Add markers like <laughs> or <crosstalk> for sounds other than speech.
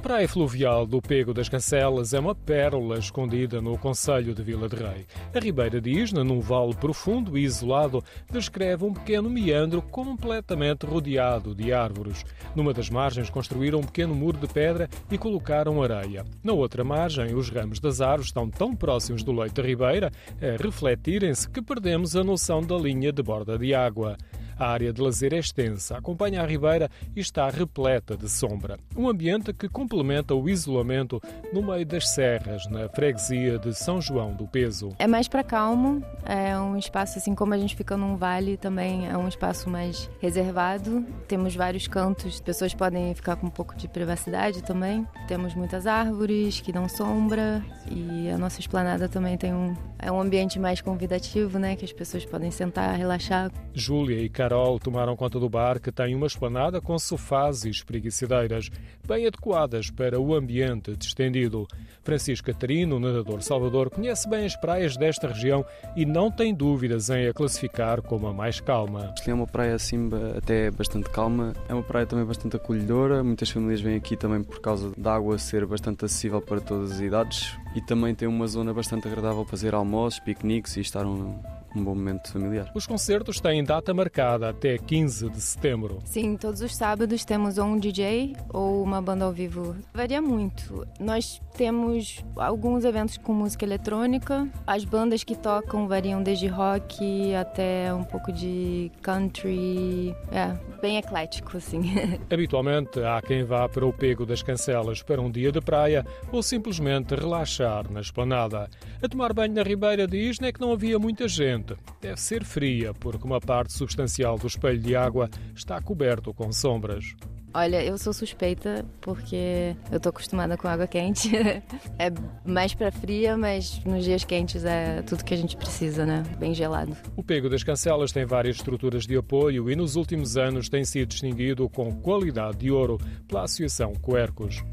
praia fluvial do Pego das Cancelas é uma pérola escondida no Conselho de Vila de Rei. A Ribeira de Isna, num vale profundo e isolado, descreve um pequeno meandro completamente rodeado de árvores. Numa das margens construíram um pequeno muro de pedra e colocaram areia. Na outra margem, os ramos das árvores estão tão próximos do leito da ribeira a refletirem-se que perdemos a noção da linha de borda de água. A área de lazer é extensa, acompanha a ribeira e está repleta de sombra. Um ambiente que complementa o isolamento no meio das serras, na freguesia de São João do Peso. É mais para calmo, é um espaço assim como a gente fica num vale, também é um espaço mais reservado. Temos vários cantos, pessoas podem ficar com um pouco de privacidade também. Temos muitas árvores que dão sombra e a nossa esplanada também tem um é um ambiente mais convidativo, né, que as pessoas podem sentar, relaxar. Júlia e Carol tomaram conta do bar que tem uma esplanada com sofás e espreguiçadeiras, bem adequadas para o ambiente distendido. Francisco Catarino, nadador Salvador, conhece bem as praias desta região e não tem dúvidas em a classificar como a mais calma. É uma praia assim até bastante calma, é uma praia também bastante acolhedora, muitas famílias vêm aqui também por causa da água ser bastante acessível para todas as idades e também tem uma zona bastante agradável para fazer almoços, piqueniques e estar um, um bom momento familiar. Os concertos têm data marcada até 15 de setembro. Sim, todos os sábados temos ou um DJ ou uma banda ao vivo. Varia muito. Nós temos alguns eventos com música eletrônica. As bandas que tocam variam desde rock até um pouco de country. É, bem eclético, assim. <laughs> Habitualmente há quem vá para o Pego das Cancelas para um dia de praia ou simplesmente relaxar na esplanada. A tomar banho na Ribeira de Isna é que não havia muita gente deve ser fria, porque uma parte substancial do espelho de água está coberto com sombras. Olha, eu sou suspeita porque eu tô acostumada com água quente. <laughs> é mais para fria, mas nos dias quentes é tudo que a gente precisa, né? Bem gelado. O Pego das Cancelas tem várias estruturas de apoio e nos últimos anos tem sido distinguido com qualidade de ouro pela Associação Coercos.